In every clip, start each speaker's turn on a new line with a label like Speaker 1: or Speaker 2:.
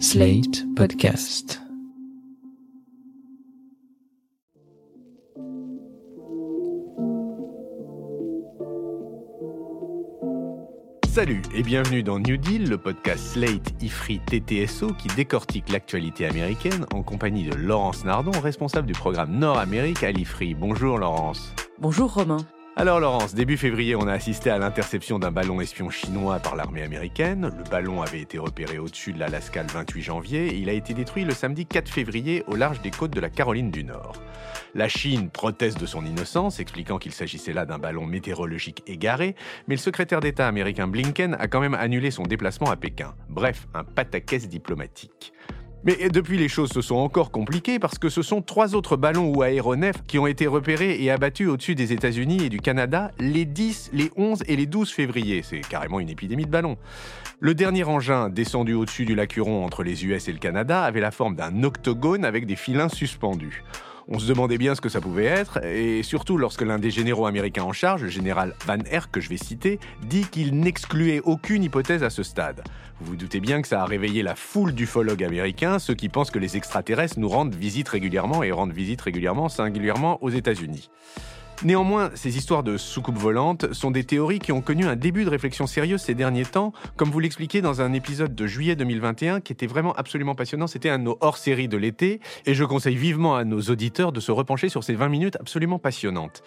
Speaker 1: Slate Podcast.
Speaker 2: Salut et bienvenue dans New Deal, le podcast Slate IFRI TTSO qui décortique l'actualité américaine en compagnie de Laurence Nardon, responsable du programme Nord-Amérique à l'IFRI. Bonjour Laurence.
Speaker 3: Bonjour Romain.
Speaker 2: Alors Laurence, début février, on a assisté à l'interception d'un ballon espion chinois par l'armée américaine. Le ballon avait été repéré au-dessus de l'Alaska le 28 janvier et il a été détruit le samedi 4 février au large des côtes de la Caroline du Nord. La Chine proteste de son innocence, expliquant qu'il s'agissait là d'un ballon météorologique égaré, mais le secrétaire d'État américain Blinken a quand même annulé son déplacement à Pékin. Bref, un pataquès diplomatique. Mais depuis, les choses se sont encore compliquées parce que ce sont trois autres ballons ou aéronefs qui ont été repérés et abattus au-dessus des États-Unis et du Canada les 10, les 11 et les 12 février. C'est carrément une épidémie de ballons. Le dernier engin, descendu au-dessus du lac Huron entre les US et le Canada, avait la forme d'un octogone avec des filins suspendus. On se demandait bien ce que ça pouvait être, et surtout lorsque l'un des généraux américains en charge, le général Van Herk, que je vais citer, dit qu'il n'excluait aucune hypothèse à ce stade. Vous vous doutez bien que ça a réveillé la foule d'ufologues américains, ceux qui pensent que les extraterrestres nous rendent visite régulièrement et rendent visite régulièrement, singulièrement aux États-Unis. Néanmoins, ces histoires de soucoupes volantes sont des théories qui ont connu un début de réflexion sérieuse ces derniers temps, comme vous l'expliquiez dans un épisode de juillet 2021 qui était vraiment absolument passionnant. C'était un de nos hors-séries de l'été, et je conseille vivement à nos auditeurs de se repencher sur ces 20 minutes absolument passionnantes.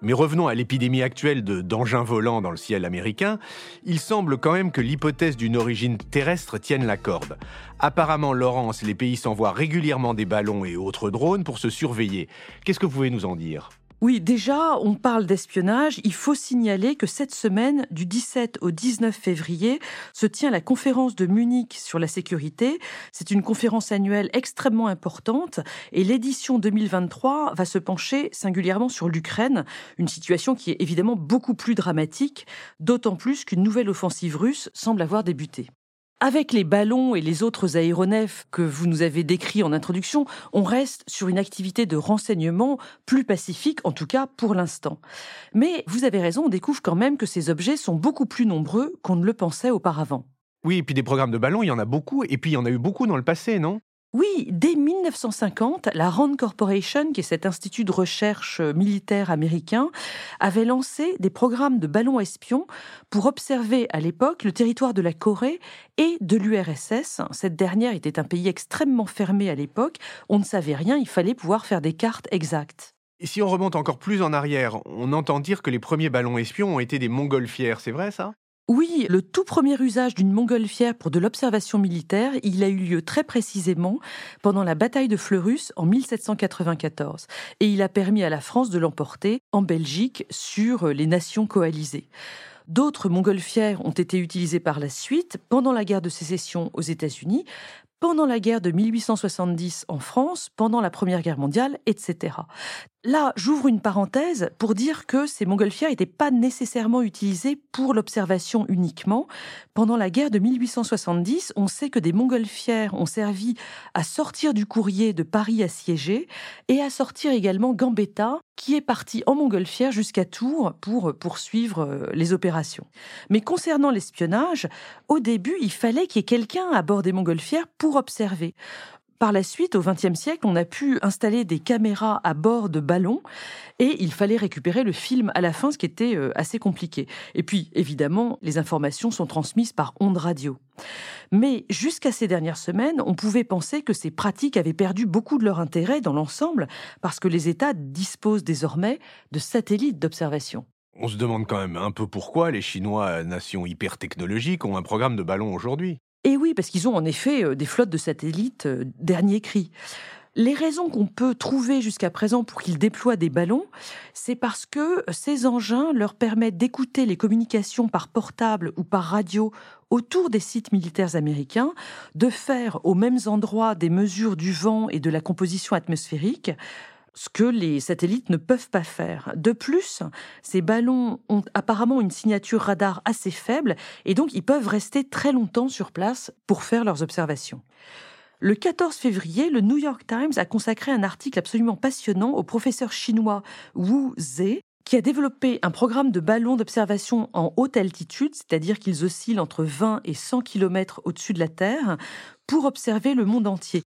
Speaker 2: Mais revenons à l'épidémie actuelle de d'engins volants dans le ciel américain. Il semble quand même que l'hypothèse d'une origine terrestre tienne la corde. Apparemment, Laurence, les pays s'envoient régulièrement des ballons et autres drones pour se surveiller. Qu'est-ce que vous pouvez nous en dire?
Speaker 3: Oui, déjà, on parle d'espionnage. Il faut signaler que cette semaine, du 17 au 19 février, se tient la conférence de Munich sur la sécurité. C'est une conférence annuelle extrêmement importante et l'édition 2023 va se pencher singulièrement sur l'Ukraine, une situation qui est évidemment beaucoup plus dramatique, d'autant plus qu'une nouvelle offensive russe semble avoir débuté. Avec les ballons et les autres aéronefs que vous nous avez décrits en introduction, on reste sur une activité de renseignement plus pacifique, en tout cas pour l'instant. Mais vous avez raison, on découvre quand même que ces objets sont beaucoup plus nombreux qu'on ne le pensait auparavant.
Speaker 2: Oui, et puis des programmes de ballons, il y en a beaucoup, et puis il y en a eu beaucoup dans le passé, non?
Speaker 3: Oui, dès 1950, la Rand Corporation, qui est cet institut de recherche euh, militaire américain, avait lancé des programmes de ballons espions pour observer à l'époque le territoire de la Corée et de l'URSS. Cette dernière était un pays extrêmement fermé à l'époque. On ne savait rien, il fallait pouvoir faire des cartes exactes.
Speaker 2: Et si on remonte encore plus en arrière, on entend dire que les premiers ballons espions ont été des montgolfières, c'est vrai ça?
Speaker 3: Oui, le tout premier usage d'une montgolfière pour de l'observation militaire, il a eu lieu très précisément pendant la bataille de Fleurus en 1794. Et il a permis à la France de l'emporter en Belgique sur les nations coalisées. D'autres montgolfières ont été utilisées par la suite pendant la guerre de sécession aux États-Unis, pendant la guerre de 1870 en France, pendant la Première Guerre mondiale, etc. Là, j'ouvre une parenthèse pour dire que ces montgolfières n'étaient pas nécessairement utilisées pour l'observation uniquement. Pendant la guerre de 1870, on sait que des montgolfières ont servi à sortir du courrier de Paris assiégé et à sortir également Gambetta, qui est parti en montgolfière jusqu'à Tours pour poursuivre euh, les opérations. Mais concernant l'espionnage, au début, il fallait qu'il y ait quelqu'un à bord des montgolfières pour observer. Par la suite, au XXe siècle, on a pu installer des caméras à bord de ballons et il fallait récupérer le film à la fin, ce qui était euh, assez compliqué. Et puis, évidemment, les informations sont transmises par ondes radio. Mais jusqu'à ces dernières semaines, on pouvait penser que ces pratiques avaient perdu beaucoup de leur intérêt dans l'ensemble parce que les États disposent désormais de satellites d'observation.
Speaker 2: On se demande quand même un peu pourquoi les Chinois, nation hyper technologique, ont un programme de ballons aujourd'hui.
Speaker 3: Et oui, parce qu'ils ont en effet euh, des flottes de satellites euh, dernier cri. Les raisons qu'on peut trouver jusqu'à présent pour qu'ils déploient des ballons, c'est parce que ces engins leur permettent d'écouter les communications par portable ou par radio autour des sites militaires américains, de faire aux mêmes endroits des mesures du vent et de la composition atmosphérique, ce que les satellites ne peuvent pas faire. De plus, ces ballons ont apparemment une signature radar assez faible et donc ils peuvent rester très longtemps sur place pour faire leurs observations. Le 14 février, le New York Times a consacré un article absolument passionnant au professeur chinois Wu Ze, qui a développé un programme de ballons d'observation en haute altitude, c'est-à-dire qu'ils oscillent entre 20 et 100 km au-dessus de la Terre, pour observer le monde entier.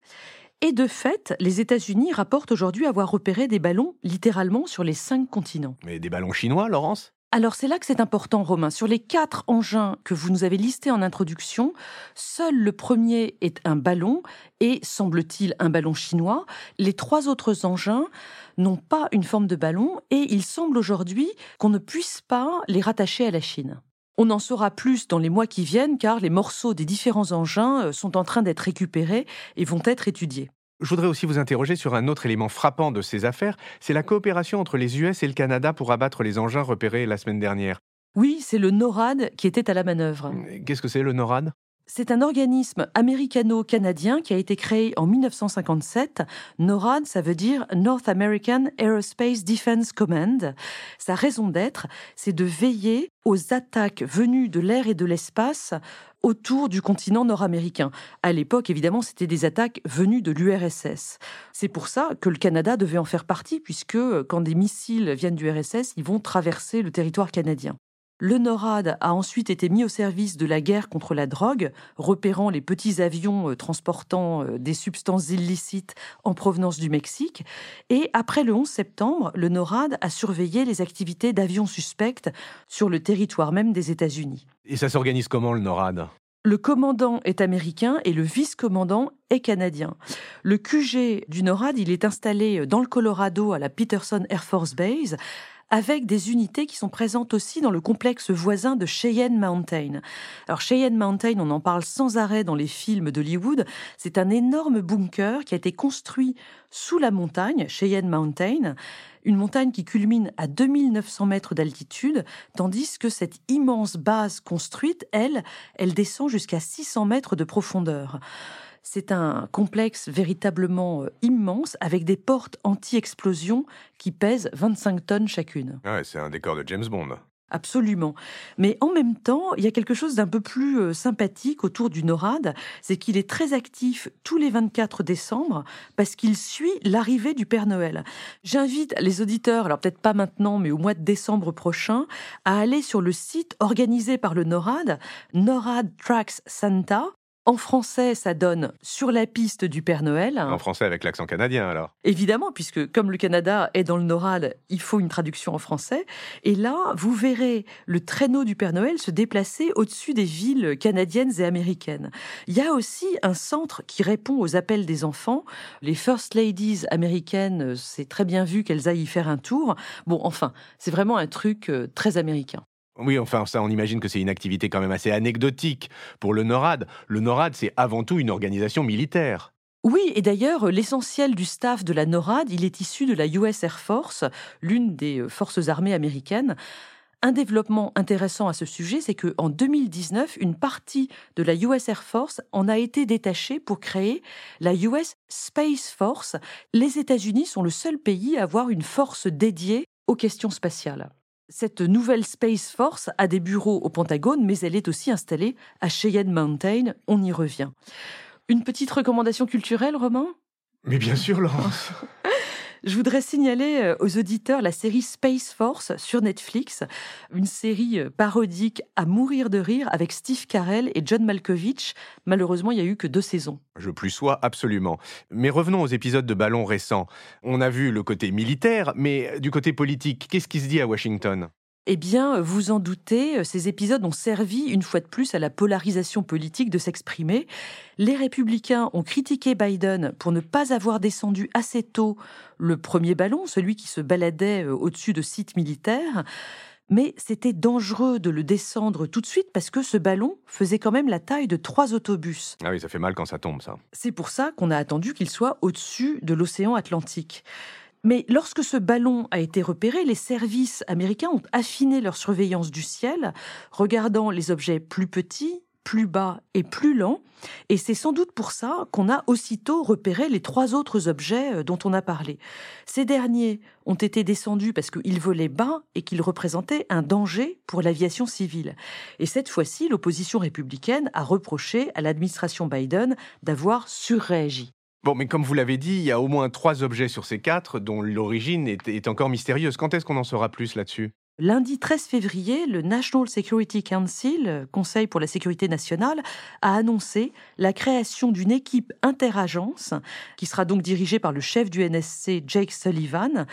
Speaker 3: Et de fait, les États-Unis rapportent aujourd'hui avoir repéré des ballons littéralement sur les cinq continents.
Speaker 2: Mais des ballons chinois, Laurence?
Speaker 3: Alors c'est là que c'est important, Romain. Sur les quatre engins que vous nous avez listés en introduction, seul le premier est un ballon et, semble-t-il, un ballon chinois. Les trois autres engins n'ont pas une forme de ballon et il semble aujourd'hui qu'on ne puisse pas les rattacher à la Chine. On en saura plus dans les mois qui viennent car les morceaux des différents engins euh, sont en train d'être récupérés et vont être étudiés.
Speaker 2: Je voudrais aussi vous interroger sur un autre élément frappant de ces affaires, c'est la coopération entre les US et le Canada pour abattre les engins repérés la semaine dernière.
Speaker 3: Oui, c'est le NORAD qui était à la manœuvre.
Speaker 2: Qu'est-ce que c'est le NORAD?
Speaker 3: C'est un organisme américano-canadien qui a été créé en 1957. NORAD, ça veut dire North American Aerospace Defense Command. Sa raison d'être, c'est de veiller aux attaques venues de l'air et de l'espace autour du continent nord-américain. À l'époque, évidemment, c'était des attaques venues de l'URSS. C'est pour ça que le Canada devait en faire partie, puisque quand des missiles viennent du RSS, ils vont traverser le territoire canadien. Le NORAD a ensuite été mis au service de la guerre contre la drogue, repérant les petits avions euh, transportant euh, des substances illicites en provenance du Mexique. Et après le 11 septembre, le NORAD a surveillé les activités d'avions suspects sur le territoire même des États-Unis.
Speaker 2: Et ça s'organise comment le NORAD?
Speaker 3: Le commandant est américain et le vice-commandant est canadien. Le QG du NORAD, il est installé dans le Colorado à la Peterson Air Force Base avec des unités qui sont présentes aussi dans le complexe voisin de Cheyenne Mountain. Alors Cheyenne Mountain, on en parle sans arrêt dans les films d'Hollywood, c'est un énorme bunker qui a été construit sous la montagne, Cheyenne Mountain, une montagne qui culmine à 2900 mètres d'altitude, tandis que cette immense base construite, elle, elle descend jusqu'à 600 mètres de profondeur. C'est un complexe véritablement euh, immense avec des portes anti-explosion qui pèsent 25 tonnes chacune.
Speaker 2: Ah c'est un décor de James Bond.
Speaker 3: Absolument. Mais en même temps, il y a quelque chose d'un peu plus euh, sympathique autour du NORAD, c'est qu'il est très actif tous les 24 décembre parce qu'il suit l'arrivée du Père Noël. J'invite les auditeurs, alors peut-être pas maintenant, mais au mois de décembre prochain, à aller sur le site organisé par le NORAD, NORAD Tracks Santa, en français, ça donne sur la piste du Père Noël.
Speaker 2: En français avec l'accent canadien alors
Speaker 3: Évidemment, puisque comme le Canada est dans le NORAD, il faut une traduction en français. Et là, vous verrez le traîneau du Père Noël se déplacer au-dessus des villes canadiennes et américaines. Il y a aussi un centre qui répond aux appels des enfants. Les First Ladies américaines, c'est très bien vu qu'elles aillent y faire un tour. Bon, enfin, c'est vraiment un truc euh, très américain.
Speaker 2: Oui, enfin, ça, on imagine que c'est une activité quand même assez anecdotique pour le NORAD. Le NORAD, c'est avant tout une organisation militaire.
Speaker 3: Oui, et d'ailleurs, l'essentiel du staff de la NORAD, il est issu de la US Air Force, l'une des euh, forces armées américaines. Un développement intéressant à ce sujet, c'est qu'en 2019, une partie de la US Air Force en a été détachée pour créer la US Space Force. Les États-Unis sont le seul pays à avoir une force dédiée aux questions spatiales. Cette nouvelle Space Force a des bureaux au Pentagone, mais elle est aussi installée à Cheyenne Mountain. On y revient. Une petite recommandation culturelle, Romain?
Speaker 2: Mais bien sûr, Laurence.
Speaker 3: Je voudrais signaler euh, aux auditeurs la série Space Force sur Netflix, une série euh, parodique à mourir de rire avec Steve Carell et John Malkovich. Malheureusement, il n'y a eu que deux saisons.
Speaker 2: Je plus sois absolument. Mais revenons aux épisodes de ballon récents. On a vu le côté militaire, mais du côté politique, qu'est-ce qui se dit à Washington?
Speaker 3: Eh bien, vous en doutez, ces épisodes ont servi une fois de plus à la polarisation politique de s'exprimer. Les républicains ont critiqué Biden pour ne pas avoir descendu assez tôt le premier ballon, celui qui se baladait euh, au-dessus de sites militaires. Mais c'était dangereux de le descendre tout de suite parce que ce ballon faisait quand même la taille de trois autobus.
Speaker 2: Ah oui, ça fait mal quand ça tombe, ça.
Speaker 3: C'est pour ça qu'on a attendu qu'il soit au-dessus de l'océan Atlantique. Mais lorsque ce ballon a été repéré, les services américains ont affiné leur surveillance du ciel, regardant les objets plus petits, plus bas et plus lents. Et c'est sans doute pour ça qu'on a aussitôt repéré les trois autres objets euh, dont on a parlé. Ces derniers ont été descendus parce qu'ils volaient bas et qu'ils représentaient un danger pour l'aviation civile. Et cette fois-ci, l'opposition républicaine a reproché à l'administration Biden d'avoir surréagi.
Speaker 2: Bon, mais comme vous l'avez dit, il y a au moins trois objets sur ces quatre dont l'origine est, encore mystérieuse. Quand est-ce qu'on en saura plus là-dessus?
Speaker 3: Lundi 13 février, le National Security Council, Conseil pour la sécurité nationale, a annoncé la création d'une équipe interagence qui sera donc dirigée par le chef du NSC, Jake Sullivan,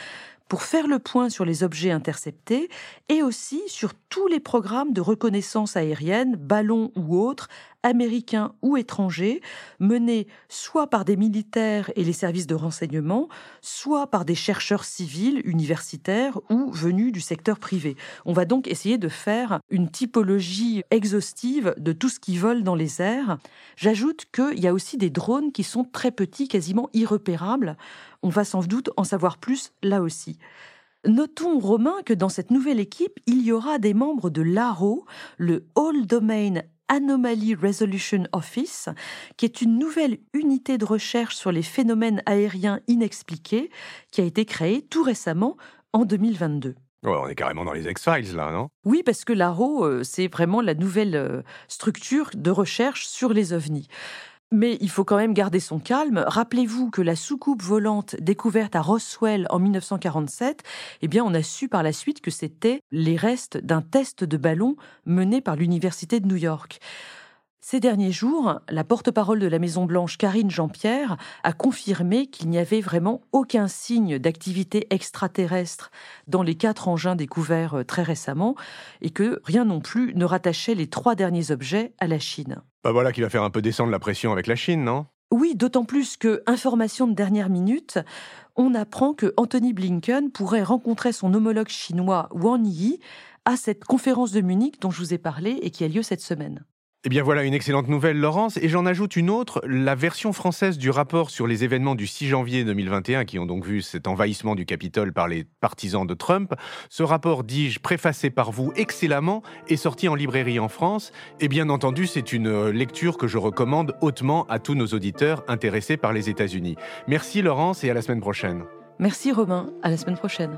Speaker 3: pour faire le point sur les objets interceptés et aussi sur tous les programmes de reconnaissance aérienne, ballons ou autres, américains ou étrangers, menés soit par des militaires et les services de renseignement, soit par des chercheurs civils, universitaires ou venus du secteur privé. On va donc essayer de faire une typologie exhaustive de tout ce qui vole dans les airs. J'ajoute qu'il y a aussi des drones qui sont très petits, quasiment irrepérables. On va sans doute en savoir plus là aussi. Notons, Romain, que dans cette nouvelle équipe, il y aura des membres de l'ARO, le All Domain Anomaly Resolution Office, qui est une nouvelle unité de recherche sur les phénomènes aériens inexpliqués, qui a été créée tout récemment en 2022.
Speaker 2: on est carrément dans les X-Files là, non?
Speaker 3: Oui, parce que l'ARO, euh, c'est vraiment la nouvelle euh, structure de recherche sur les ovnis. Mais il faut quand même garder son calme. Rappelez-vous que la soucoupe volante découverte à Roswell en 1947, eh bien, on a su par la suite que c'était les restes d'un test de ballon mené par l'Université de New York. Ces derniers jours, la porte-parole de la Maison-Blanche, Karine Jean-Pierre, a confirmé qu'il n'y avait vraiment aucun signe d'activité extraterrestre dans les quatre engins découverts euh, très récemment et que rien non plus ne rattachait les trois derniers objets à la Chine.
Speaker 2: Bah voilà qui va faire un peu descendre la pression avec la Chine, non?
Speaker 3: Oui, d'autant plus que, information de dernière minute, on apprend que Anthony Blinken pourrait rencontrer son homologue chinois Wang Yi à cette conférence de Munich dont je vous ai parlé et qui a lieu cette semaine.
Speaker 2: Eh bien voilà une excellente nouvelle, Laurence. Et j'en ajoute une autre, la version française du rapport sur les événements du 6 janvier 2021, qui ont donc vu cet envahissement du Capitole par les partisans de Trump. Ce rapport, dis-je, préfacé par vous excellemment, est sorti en librairie en France. Et bien entendu, c'est une lecture que je recommande hautement à tous nos auditeurs intéressés par les États-Unis. Merci Laurence et à la semaine prochaine.
Speaker 3: Merci Romain, à la semaine prochaine.